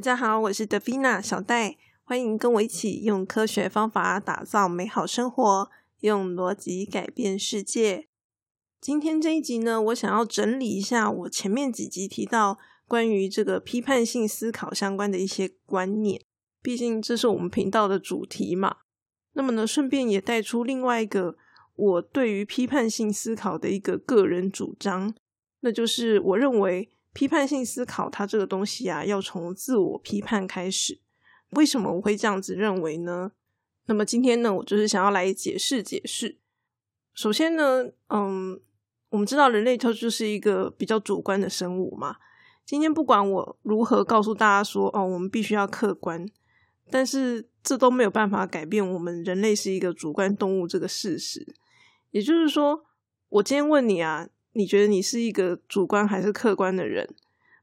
大家好，我是德菲娜小戴，欢迎跟我一起用科学方法打造美好生活，用逻辑改变世界。今天这一集呢，我想要整理一下我前面几集提到关于这个批判性思考相关的一些观念，毕竟这是我们频道的主题嘛。那么呢，顺便也带出另外一个我对于批判性思考的一个个人主张，那就是我认为批判性思考它这个东西啊，要从自我批判开始。为什么我会这样子认为呢？那么今天呢，我就是想要来解释解释。首先呢，嗯，我们知道人类它就是一个比较主观的生物嘛。今天不管我如何告诉大家说，哦，我们必须要客观。但是这都没有办法改变我们人类是一个主观动物这个事实。也就是说，我今天问你啊，你觉得你是一个主观还是客观的人？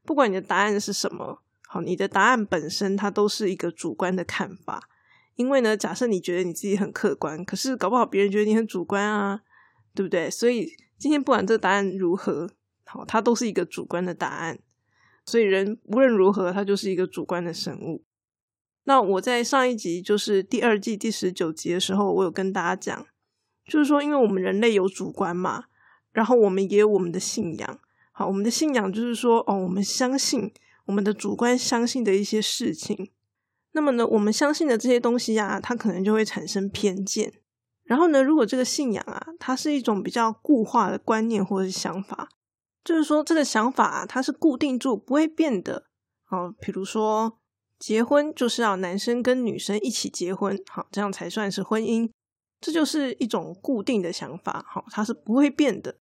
不管你的答案是什么，好，你的答案本身它都是一个主观的看法。因为呢，假设你觉得你自己很客观，可是搞不好别人觉得你很主观啊，对不对？所以今天不管这答案如何，好，它都是一个主观的答案。所以人无论如何，它就是一个主观的生物。那我在上一集，就是第二季第十九集的时候，我有跟大家讲，就是说，因为我们人类有主观嘛，然后我们也有我们的信仰。好，我们的信仰就是说，哦，我们相信我们的主观相信的一些事情。那么呢，我们相信的这些东西啊，它可能就会产生偏见。然后呢，如果这个信仰啊，它是一种比较固化的观念或者是想法，就是说这个想法啊，它是固定住不会变的。好，比如说。结婚就是要男生跟女生一起结婚，好，这样才算是婚姻。这就是一种固定的想法，好，它是不会变的。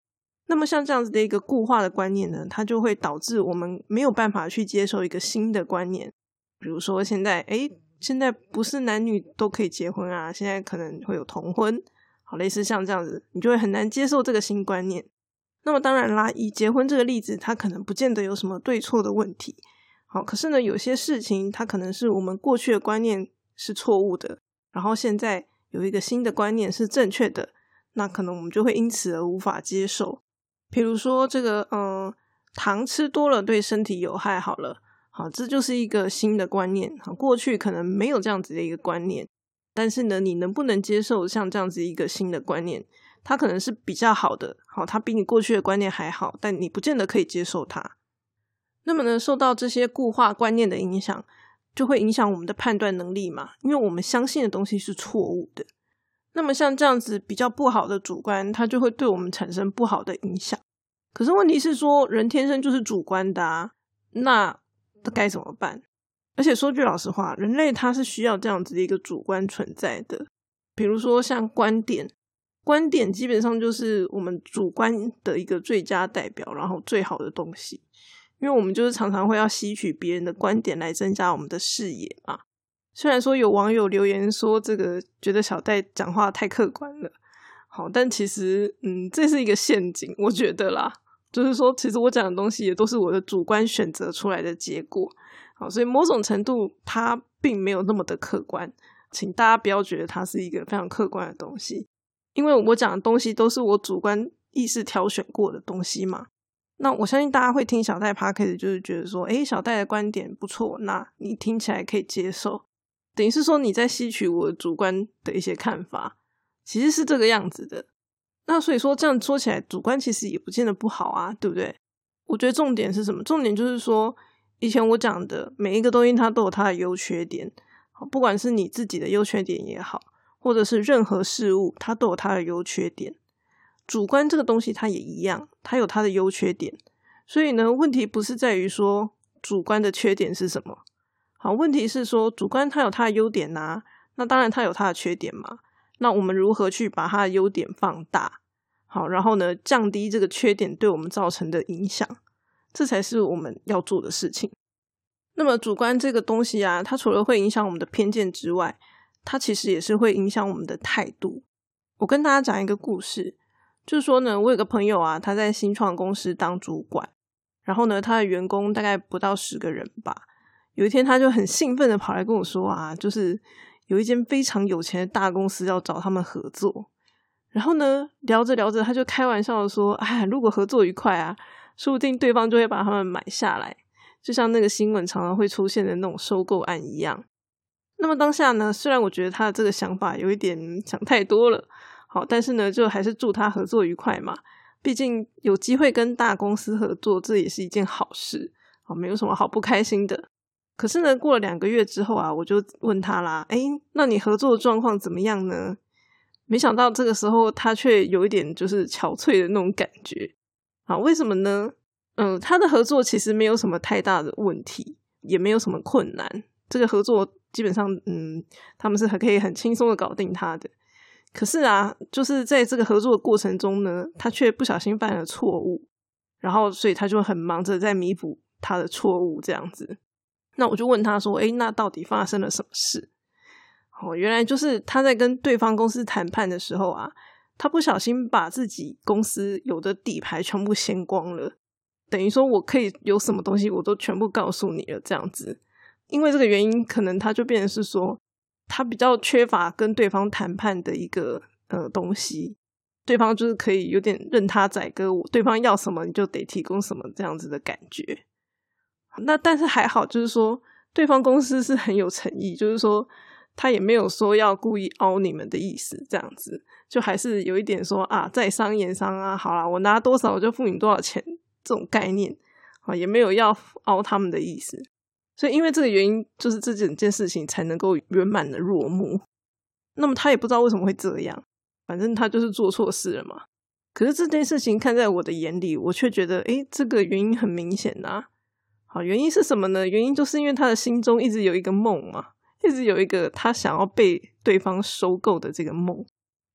那么像这样子的一个固化的观念呢，它就会导致我们没有办法去接受一个新的观念。比如说现在，诶，现在不是男女都可以结婚啊，现在可能会有同婚，好，类似像这样子，你就会很难接受这个新观念。那么当然啦，以结婚这个例子，它可能不见得有什么对错的问题。好，可是呢，有些事情它可能是我们过去的观念是错误的，然后现在有一个新的观念是正确的，那可能我们就会因此而无法接受。比如说这个，嗯，糖吃多了对身体有害。好了，好，这就是一个新的观念。好，过去可能没有这样子的一个观念，但是呢，你能不能接受像这样子一个新的观念？它可能是比较好的，好，它比你过去的观念还好，但你不见得可以接受它。那么呢，受到这些固化观念的影响，就会影响我们的判断能力嘛？因为我们相信的东西是错误的。那么像这样子比较不好的主观，它就会对我们产生不好的影响。可是问题是说，人天生就是主观的啊，那该怎么办？而且说句老实话，人类他是需要这样子的一个主观存在的。比如说像观点，观点基本上就是我们主观的一个最佳代表，然后最好的东西。因为我们就是常常会要吸取别人的观点来增加我们的视野嘛。虽然说有网友留言说这个觉得小戴讲话太客观了，好，但其实嗯，这是一个陷阱，我觉得啦，就是说其实我讲的东西也都是我的主观选择出来的结果，好，所以某种程度它并没有那么的客观，请大家不要觉得它是一个非常客观的东西，因为我讲的东西都是我主观意识挑选过的东西嘛。那我相信大家会听小戴 p a r k 就是觉得说，诶小戴的观点不错，那你听起来可以接受，等于是说你在吸取我主观的一些看法，其实是这个样子的。那所以说这样说起来，主观其实也不见得不好啊，对不对？我觉得重点是什么？重点就是说，以前我讲的每一个东西，它都有它的优缺点，不管是你自己的优缺点也好，或者是任何事物，它都有它的优缺点。主观这个东西，它也一样，它有它的优缺点。所以呢，问题不是在于说主观的缺点是什么，好，问题是说主观它有它的优点呐，那当然它有它的缺点嘛。那我们如何去把它的优点放大，好，然后呢，降低这个缺点对我们造成的影响，这才是我们要做的事情。那么主观这个东西啊，它除了会影响我们的偏见之外，它其实也是会影响我们的态度。我跟大家讲一个故事。就是说呢，我有个朋友啊，他在新创公司当主管，然后呢，他的员工大概不到十个人吧。有一天，他就很兴奋的跑来跟我说啊，就是有一间非常有钱的大公司要找他们合作。然后呢，聊着聊着，他就开玩笑的说：“哎，如果合作愉快啊，说不定对方就会把他们买下来。”就像那个新闻常常会出现的那种收购案一样。那么当下呢，虽然我觉得他的这个想法有一点想太多了，好，但是呢，就还是祝他合作愉快嘛。毕竟有机会跟大公司合作，这也是一件好事，好，没有什么好不开心的。可是呢，过了两个月之后啊，我就问他啦，哎，那你合作的状况怎么样呢？没想到这个时候他却有一点就是憔悴的那种感觉，啊，为什么呢？嗯，他的合作其实没有什么太大的问题，也没有什么困难，这个合作基本上，嗯，他们是很可以很轻松的搞定他的。可是啊，就是在这个合作的过程中呢，他却不小心犯了错误，然后所以他就很忙着在弥补他的错误，这样子。那我就问他说：“哎，那到底发生了什么事？”哦，原来就是他在跟对方公司谈判的时候啊，他不小心把自己公司有的底牌全部掀光了，等于说我可以有什么东西我都全部告诉你了，这样子。因为这个原因，可能他就变成是说，他比较缺乏跟对方谈判的一个呃东西，对方就是可以有点任他宰割，我对方要什么你就得提供什么这样子的感觉。那但是还好，就是说对方公司是很有诚意，就是说他也没有说要故意凹你们的意思，这样子就还是有一点说啊，在商言商啊，好啦，我拿多少我就付你多少钱这种概念啊，也没有要凹他们的意思。所以因为这个原因，就是这整件事情才能够圆满的落幕。那么他也不知道为什么会这样，反正他就是做错事了嘛。可是这件事情看在我的眼里，我却觉得，哎，这个原因很明显呐。好，原因是什么呢？原因就是因为他的心中一直有一个梦嘛，一直有一个他想要被对方收购的这个梦。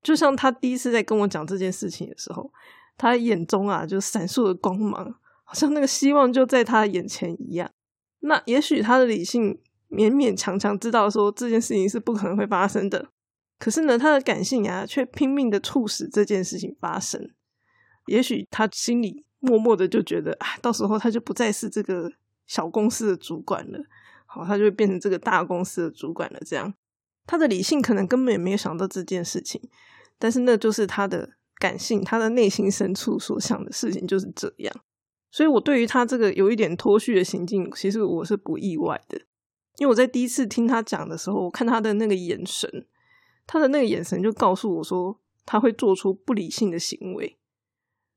就像他第一次在跟我讲这件事情的时候，他眼中啊就闪烁的光芒，好像那个希望就在他眼前一样。那也许他的理性勉勉强强知道说这件事情是不可能会发生的，可是呢，他的感性啊却拼命的促使这件事情发生。也许他心里默默的就觉得，啊，到时候他就不再是这个。小公司的主管了，好，他就会变成这个大公司的主管了。这样，他的理性可能根本也没有想到这件事情，但是那就是他的感性，他的内心深处所想的事情就是这样。所以，我对于他这个有一点脱序的行径，其实我是不意外的，因为我在第一次听他讲的时候，我看他的那个眼神，他的那个眼神就告诉我说，他会做出不理性的行为。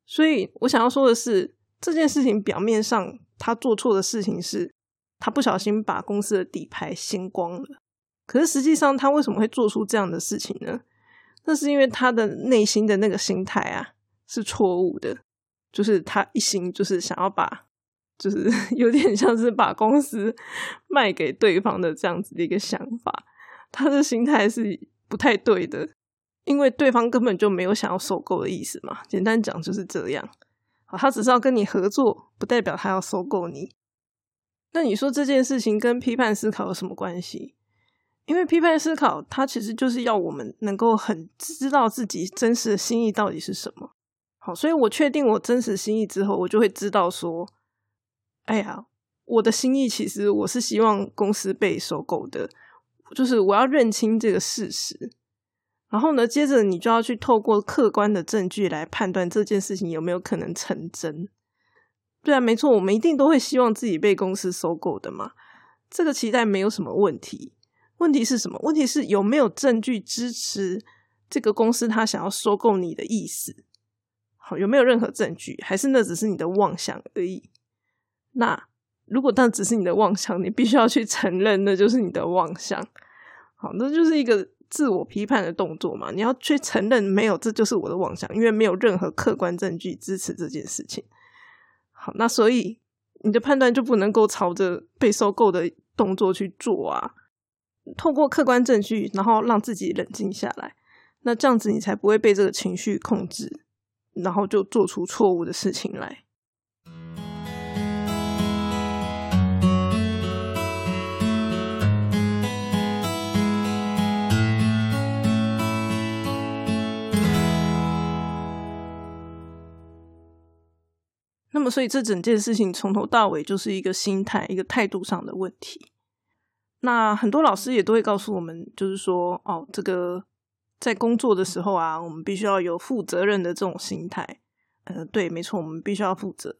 所以我想要说的是，这件事情表面上。他做错的事情是，他不小心把公司的底牌掀光了。可是实际上，他为什么会做出这样的事情呢？那是因为他的内心的那个心态啊是错误的，就是他一心就是想要把，就是 有点像是把公司 卖给对方的这样子的一个想法。他的心态是不太对的，因为对方根本就没有想要收购的意思嘛。简单讲就是这样。他只是要跟你合作，不代表他要收购你。那你说这件事情跟批判思考有什么关系？因为批判思考，它其实就是要我们能够很知道自己真实的心意到底是什么。好，所以我确定我真实心意之后，我就会知道说，哎呀，我的心意其实我是希望公司被收购的，就是我要认清这个事实。然后呢，接着你就要去透过客观的证据来判断这件事情有没有可能成真。对啊，没错，我们一定都会希望自己被公司收购的嘛。这个期待没有什么问题。问题是什么？问题是有没有证据支持这个公司他想要收购你的意思？好，有没有任何证据？还是那只是你的妄想而已？那如果那只是你的妄想，你必须要去承认那就是你的妄想。好，那就是一个。自我批判的动作嘛，你要去承认没有，这就是我的妄想，因为没有任何客观证据支持这件事情。好，那所以你的判断就不能够朝着被收购的动作去做啊。透过客观证据，然后让自己冷静下来，那这样子你才不会被这个情绪控制，然后就做出错误的事情来。么，所以这整件事情从头到尾就是一个心态、一个态度上的问题。那很多老师也都会告诉我们，就是说，哦，这个在工作的时候啊，我们必须要有负责任的这种心态。呃，对，没错，我们必须要负责。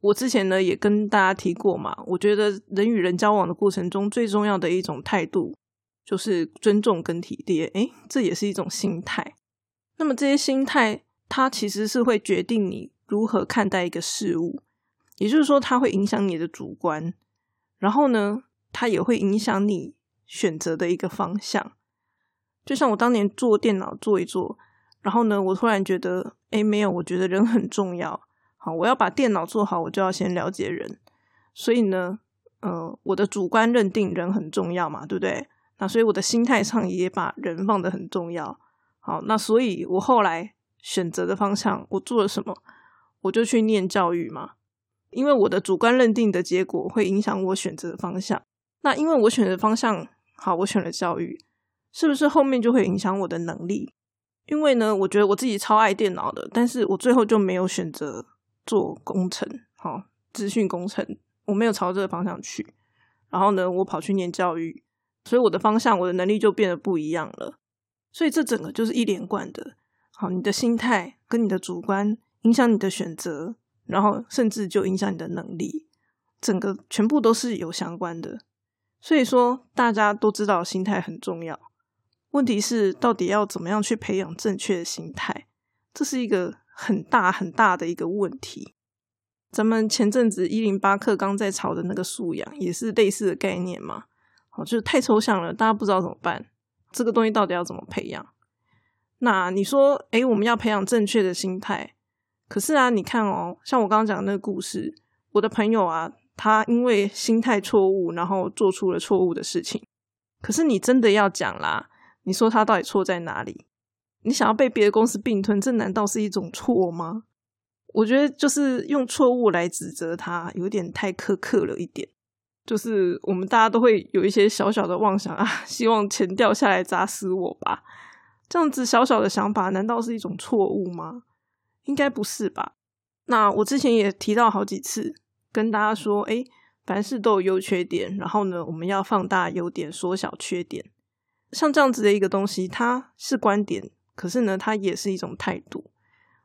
我之前呢也跟大家提过嘛，我觉得人与人交往的过程中最重要的一种态度就是尊重跟体贴，诶，这也是一种心态。那么这些心态，它其实是会决定你如何看待一个事物，也就是说，它会影响你的主观，然后呢，它也会影响你选择的一个方向。就像我当年做电脑做一做，然后呢，我突然觉得，哎，没有，我觉得人很重要。好，我要把电脑做好，我就要先了解人。所以呢，呃，我的主观认定人很重要嘛，对不对？那所以我的心态上也把人放得很重要。好，那所以我后来选择的方向，我做了什么？我就去念教育嘛，因为我的主观认定的结果会影响我选择的方向。那因为我选择方向好，我选了教育。是不是后面就会影响我的能力？因为呢，我觉得我自己超爱电脑的，但是我最后就没有选择做工程，好，资讯工程，我没有朝这个方向去。然后呢，我跑去念教育，所以我的方向，我的能力就变得不一样了。所以这整个就是一连贯的，好，你的心态跟你的主观影响你的选择，然后甚至就影响你的能力，整个全部都是有相关的。所以说，大家都知道心态很重要。问题是，到底要怎么样去培养正确的心态？这是一个很大很大的一个问题。咱们前阵子一零八课刚在炒的那个素养，也是类似的概念嘛？好，就是太抽象了，大家不知道怎么办。这个东西到底要怎么培养？那你说，诶，我们要培养正确的心态，可是啊，你看哦，像我刚刚讲的那个故事，我的朋友啊，他因为心态错误，然后做出了错误的事情。可是你真的要讲啦。你说他到底错在哪里？你想要被别的公司并吞，这难道是一种错吗？我觉得就是用错误来指责他，有点太苛刻了一点。就是我们大家都会有一些小小的妄想啊，希望钱掉下来砸死我吧。这样子小小的想法，难道是一种错误吗？应该不是吧？那我之前也提到好几次，跟大家说，哎，凡事都有优缺点，然后呢，我们要放大优点，缩小缺点。像这样子的一个东西，它是观点，可是呢，它也是一种态度。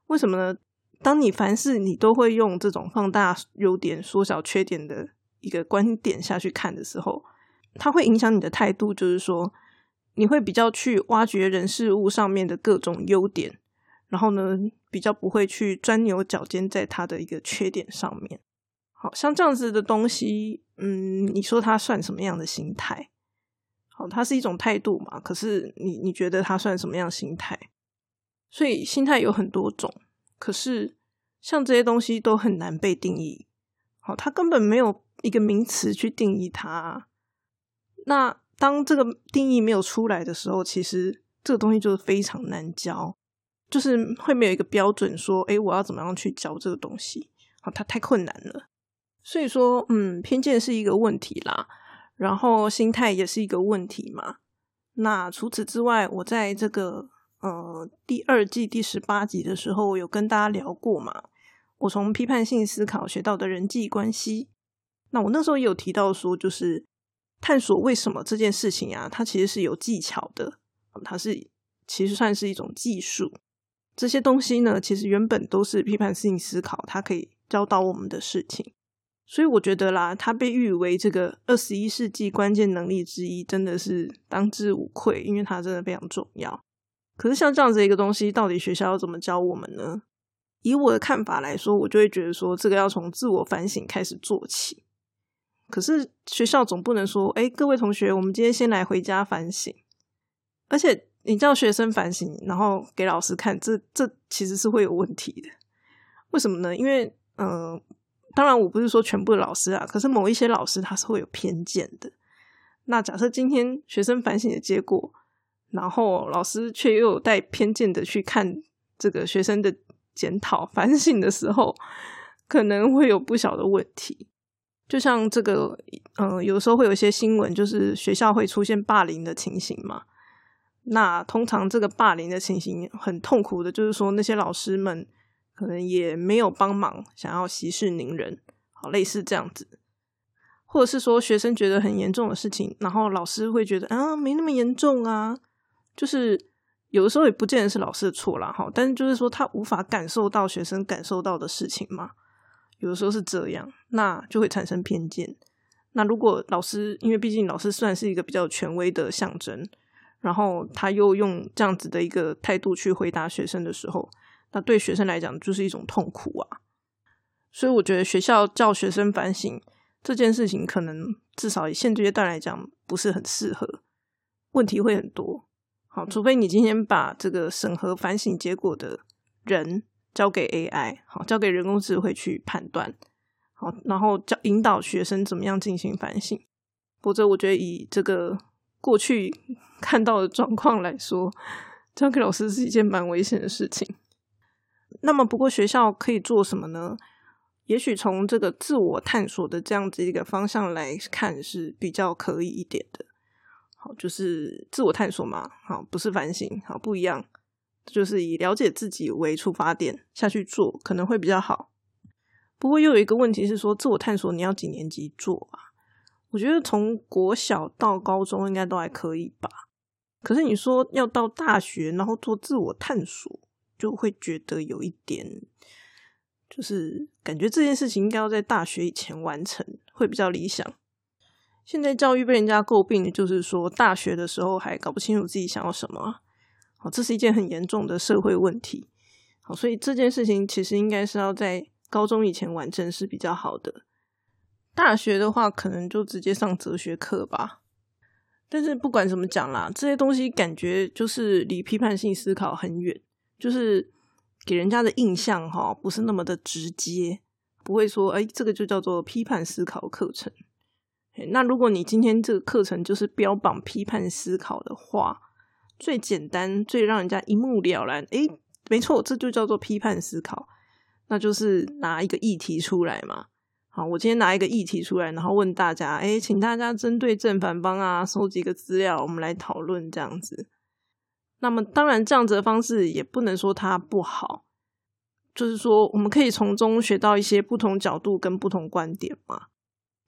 为什么呢？当你凡事你都会用这种放大优点、缩小缺点的一个观点下去看的时候，它会影响你的态度。就是说，你会比较去挖掘人事物上面的各种优点，然后呢，比较不会去钻牛角尖在它的一个缺点上面。好像这样子的东西，嗯，你说它算什么样的心态？好，它是一种态度嘛？可是你你觉得它算什么样心态？所以心态有很多种，可是像这些东西都很难被定义。好，它根本没有一个名词去定义它。那当这个定义没有出来的时候，其实这个东西就是非常难教，就是会没有一个标准说，哎，我要怎么样去教这个东西？好，它太困难了。所以说，嗯，偏见是一个问题啦。然后心态也是一个问题嘛。那除此之外，我在这个呃第二季第十八集的时候，有跟大家聊过嘛。我从批判性思考学到的人际关系。那我那时候也有提到说，就是探索为什么这件事情啊，它其实是有技巧的，它是其实算是一种技术。这些东西呢，其实原本都是批判性思考，它可以教导我们的事情。所以我觉得啦，它被誉为这个二十一世纪关键能力之一，真的是当之无愧，因为它真的非常重要。可是像这样子一个东西，到底学校要怎么教我们呢？以我的看法来说，我就会觉得说，这个要从自我反省开始做起。可是学校总不能说，哎，各位同学，我们今天先来回家反省。而且你叫学生反省，然后给老师看，这这其实是会有问题的。为什么呢？因为嗯。当然，我不是说全部老师啊，可是某一些老师他是会有偏见的。那假设今天学生反省的结果，然后老师却又有带偏见的去看这个学生的检讨反省的时候，可能会有不小的问题。就像这个，嗯，有时候会有一些新闻，就是学校会出现霸凌的情形嘛。那通常这个霸凌的情形很痛苦的，就是说那些老师们。可能也没有帮忙，想要息事宁人，好类似这样子，或者是说学生觉得很严重的事情，然后老师会觉得啊没那么严重啊，就是有的时候也不见得是老师的错啦，哈，但是就是说他无法感受到学生感受到的事情嘛，有的时候是这样，那就会产生偏见。那如果老师，因为毕竟老师算是一个比较权威的象征，然后他又用这样子的一个态度去回答学生的时候，那对学生来讲就是一种痛苦啊。所以我觉得学校叫学生反省这件事情，可能至少以现阶段来讲不是很适合，问题会很多。好，除非你今天把这个审核反省结果的人交给 AI，好，交给人工智慧去判断。好，然后教引导学生怎么样进行反省。否则，我觉得以这个过去看到的状况来说，交给老师是一件蛮危险的事情。那么，不过学校可以做什么呢？也许从这个自我探索的这样子一个方向来看，是比较可以一点的。好，就是自我探索嘛，好，不是反省，好，不一样，就是以了解自己为出发点下去做，可能会比较好。不过又有一个问题是说，自我探索你要几年级做啊？我觉得从国小到高中应该都还可以吧。可是你说要到大学然后做自我探索，就会觉得有一点，就是感觉这件事情应该要在大学以前完成会比较理想。现在教育被人家诟病的就是说，大学的时候还搞不清楚自己想要什么，好，这是一件很严重的社会问题。好，所以这件事情其实应该是要在。高中以前完成是比较好的，大学的话可能就直接上哲学课吧。但是不管怎么讲啦，这些东西感觉就是离批判性思考很远，就是给人家的印象哈不是那么的直接，不会说哎这个就叫做批判思考课程。那如果你今天这个课程就是标榜批判思考的话，最简单最让人家一目了然，哎，没错，这就叫做批判思考。那就是拿一个议题出来嘛，好，我今天拿一个议题出来，然后问大家，哎，请大家针对正反方啊，收集个资料，我们来讨论这样子。那么，当然这样子的方式也不能说它不好，就是说我们可以从中学到一些不同角度跟不同观点嘛。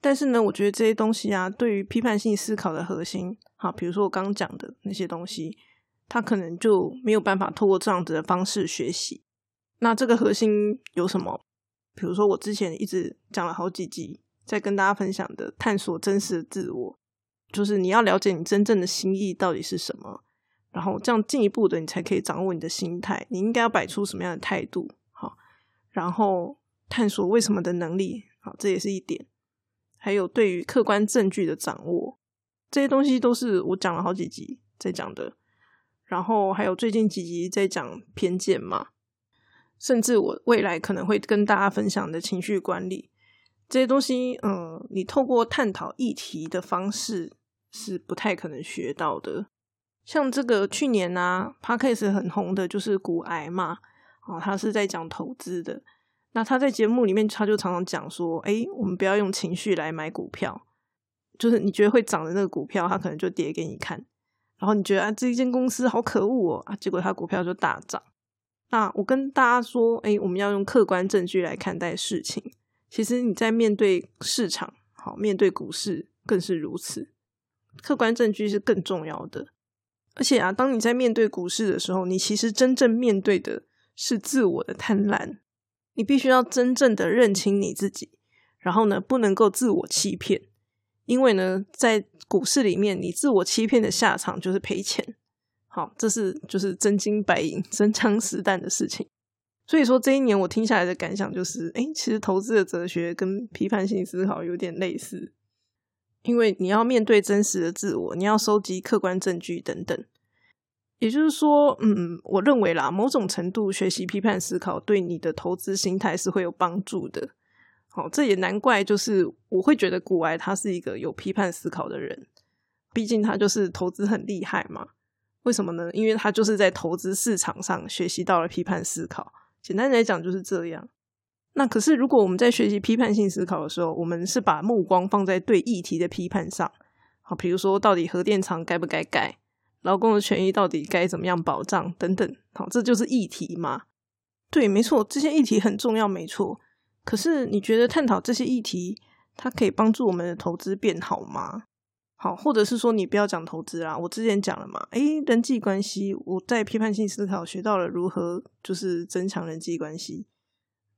但是呢，我觉得这些东西啊，对于批判性思考的核心，好，比如说我刚讲的那些东西，它可能就没有办法透过这样子的方式学习。那这个核心有什么？比如说，我之前一直讲了好几集，在跟大家分享的探索真实的自我，就是你要了解你真正的心意到底是什么，然后这样进一步的，你才可以掌握你的心态，你应该要摆出什么样的态度，好，然后探索为什么的能力，好，这也是一点。还有对于客观证据的掌握，这些东西都是我讲了好几集在讲的。然后还有最近几集在讲偏见嘛。甚至我未来可能会跟大家分享的情绪管理这些东西，嗯，你透过探讨议题的方式是不太可能学到的。像这个去年呢 p a r k a s 很红的就是股癌嘛，哦，他是在讲投资的。那他在节目里面他就常常讲说，哎，我们不要用情绪来买股票，就是你觉得会涨的那个股票，它可能就跌给你看，然后你觉得啊，这一间公司好可恶哦，啊，结果它股票就大涨。那我跟大家说，哎，我们要用客观证据来看待事情。其实你在面对市场，好，面对股市更是如此。客观证据是更重要的。而且啊，当你在面对股市的时候，你其实真正面对的是自我的贪婪。你必须要真正的认清你自己，然后呢，不能够自我欺骗。因为呢，在股市里面，你自我欺骗的下场就是赔钱。好，这是就是真金白银、真枪实弹的事情。所以说，这一年我听下来的感想就是，哎，其实投资的哲学跟批判性思考有点类似，因为你要面对真实的自我，你要收集客观证据等等。也就是说，嗯，我认为啦，某种程度学习批判思考对你的投资心态是会有帮助的。好，这也难怪，就是我会觉得古埃他是一个有批判思考的人，毕竟他就是投资很厉害嘛。为什么呢？因为他就是在投资市场上学习到了批判思考。简单来讲就是这样。那可是如果我们在学习批判性思考的时候，我们是把目光放在对议题的批判上。好，比如说到底核电厂该不该盖，劳工的权益到底该怎么样保障等等。好，这就是议题嘛？对，没错，这些议题很重要，没错。可是你觉得探讨这些议题，它可以帮助我们的投资变好吗？好，或者是说你不要讲投资啦，我之前讲了嘛，诶，人际关系，我在批判性思考学到了如何就是增强人际关系。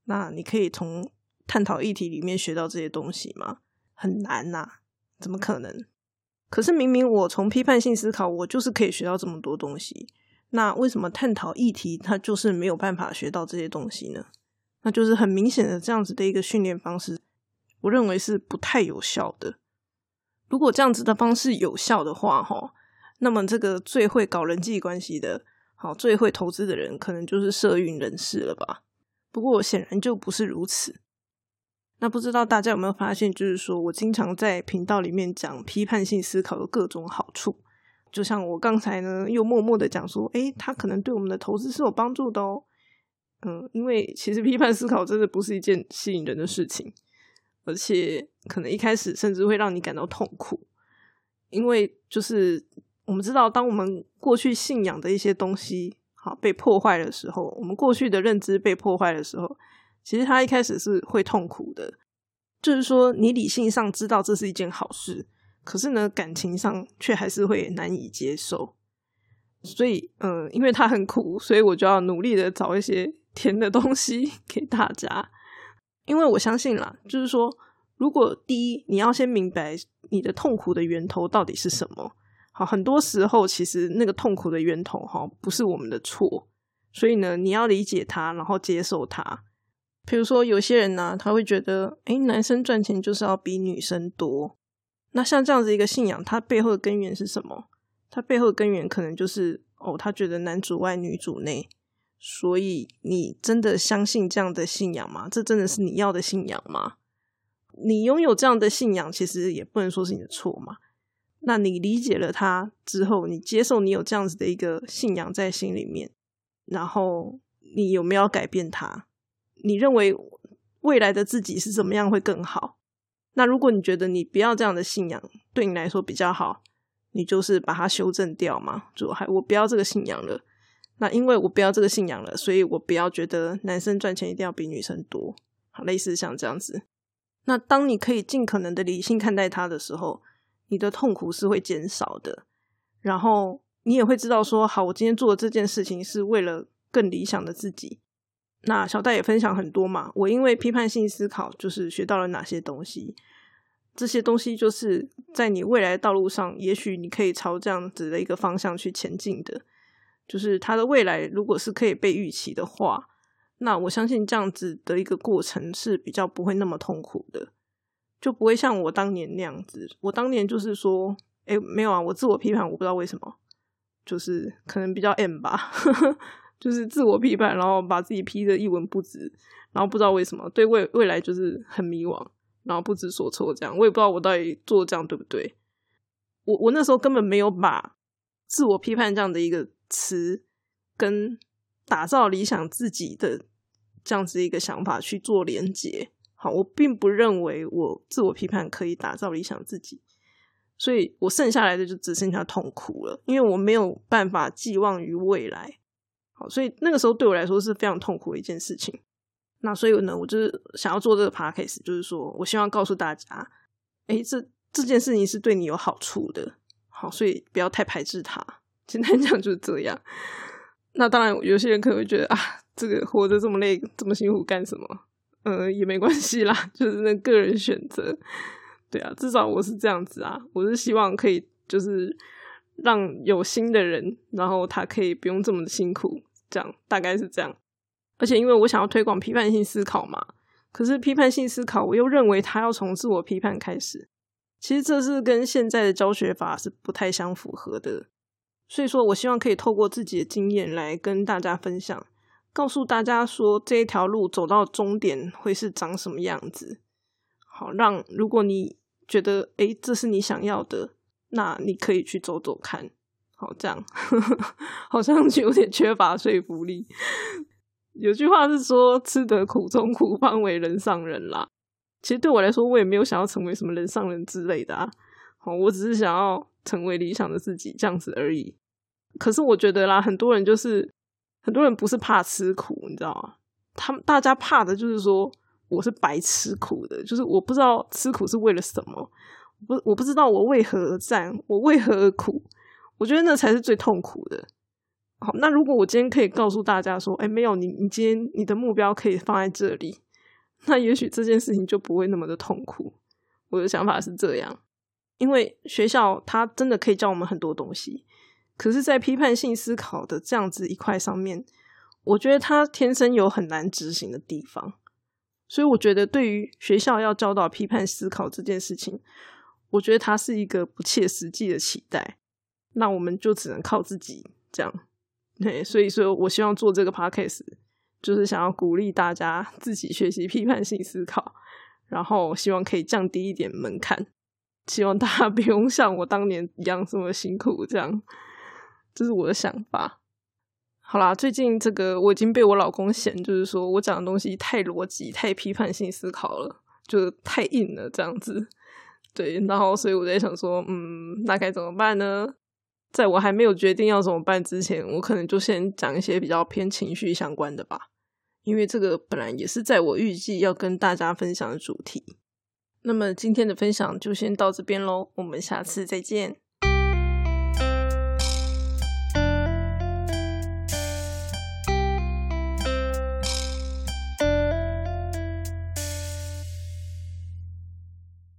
那你可以从探讨议题里面学到这些东西吗？很难呐，怎么可能？可是明明我从批判性思考，我就是可以学到这么多东西。那为什么探讨议题，它就是没有办法学到这些东西呢？那就是很明显的这样子的一个训练方式，我认为是不太有效的。如果这样子的方式有效的话，哈，那么这个最会搞人际关系的，好，最会投资的人，可能就是社运人士了吧？不过显然就不是如此。那不知道大家有没有发现，就是说我经常在频道里面讲批判性思考的各种好处，就像我刚才呢，又默默的讲说，诶，它可能对我们的投资是有帮助的哦。嗯，因为其实批判思考真的不是一件吸引人的事情。而且可能一开始甚至会让你感到痛苦，因为就是我们知道，当我们过去信仰的一些东西好被破坏的时候，我们过去的认知被破坏的时候，其实他一开始是会痛苦的。就是说，你理性上知道这是一件好事，可是呢，感情上却还是会难以接受。所以，嗯，因为它很苦，所以我就要努力的找一些甜的东西 给大家。因为我相信啦，就是说，如果第一你要先明白你的痛苦的源头到底是什么，好，很多时候其实那个痛苦的源头哈不是我们的错，所以呢，你要理解它，然后接受它。比如说，有些人呢，他会觉得，哎，男生赚钱就是要比女生多。那像这样子一个信仰，它背后的根源是什么？它背后的根源可能就是，哦，他觉得男主外女主内。所以，你真的相信这样的信仰吗？这真的是你要的信仰吗？你拥有这样的信仰，其实也不能说是你的错嘛。那你理解了它之后，你接受你有这样子的一个信仰在心里面，然后你有没有改变它？你认为未来的自己是怎么样会更好？那如果你觉得你不要这样的信仰，对你来说比较好，你就是把它修正掉嘛，就还我不要这个信仰了。那因为我不要这个信仰了，所以我不要觉得男生赚钱一定要比女生多，好，类似像这样子。那当你可以尽可能的理性看待他的时候，你的痛苦是会减少的。然后你也会知道说，好，我今天做的这件事情是为了更理想的自己。那小戴也分享很多嘛，我因为批判性思考，就是学到了哪些东西。这些东西就是在你未来道路上，也许你可以朝这样子的一个方向去前进的。就是他的未来，如果是可以被预期的话，那我相信这样子的一个过程是比较不会那么痛苦的，就不会像我当年那样子。我当年就是说，哎，没有啊，我自我批判，我不知道为什么，就是可能比较 M 吧，就是自我批判，然后把自己批的一文不值，然后不知道为什么对未未来就是很迷惘，然后不知所措，这样我也不知道我到底做这样对不对。我我那时候根本没有把自我批判这样的一个。词跟打造理想自己的这样子一个想法去做连接，好，我并不认为我自我批判可以打造理想自己，所以我剩下来的就只剩下痛苦了，因为我没有办法寄望于未来，好，所以那个时候对我来说是非常痛苦的一件事情。那所以呢，我就是想要做这个 podcast，就是说我希望告诉大家，哎，这这件事情是对你有好处的，好，所以不要太排斥它。简单讲就是这样。那当然，有些人可能会觉得啊，这个活着这么累，这么辛苦干什么？嗯，也没关系啦，就是那个人选择。对啊，至少我是这样子啊，我是希望可以就是让有心的人，然后他可以不用这么辛苦，这样大概是这样。而且因为我想要推广批判性思考嘛，可是批判性思考，我又认为他要从自我批判开始，其实这是跟现在的教学法是不太相符合的。所以说，我希望可以透过自己的经验来跟大家分享，告诉大家说这一条路走到终点会是长什么样子。好，让如果你觉得诶这是你想要的，那你可以去走走看。好，这样 好像有点缺乏说服力。有句话是说“吃得苦中苦，方为人上人”啦。其实对我来说，我也没有想要成为什么人上人之类的啊。好，我只是想要成为理想的自己，这样子而已。可是我觉得啦，很多人就是很多人不是怕吃苦，你知道吗？他们大家怕的就是说我是白吃苦的，就是我不知道吃苦是为了什么，不我不知道我为何而战，我为何而苦？我觉得那才是最痛苦的。好，那如果我今天可以告诉大家说，哎，没有你，你今天你的目标可以放在这里，那也许这件事情就不会那么的痛苦。我的想法是这样，因为学校它真的可以教我们很多东西，可是，在批判性思考的这样子一块上面，我觉得它天生有很难执行的地方。所以，我觉得对于学校要教导批判思考这件事情，我觉得它是一个不切实际的期待。那我们就只能靠自己这样。对，所以说我希望做这个 podcast，就是想要鼓励大家自己学习批判性思考，然后希望可以降低一点门槛，希望大家不用像我当年一样这么辛苦。这样，这是我的想法。好啦，最近这个我已经被我老公嫌，就是说我讲的东西太逻辑、太批判性思考了，就太硬了这样子。对，然后所以我在想说，嗯，那该怎么办呢？在我还没有决定要怎么办之前，我可能就先讲一些比较偏情绪相关的吧，因为这个本来也是在我预计要跟大家分享的主题。那么今天的分享就先到这边喽，我们下次再见。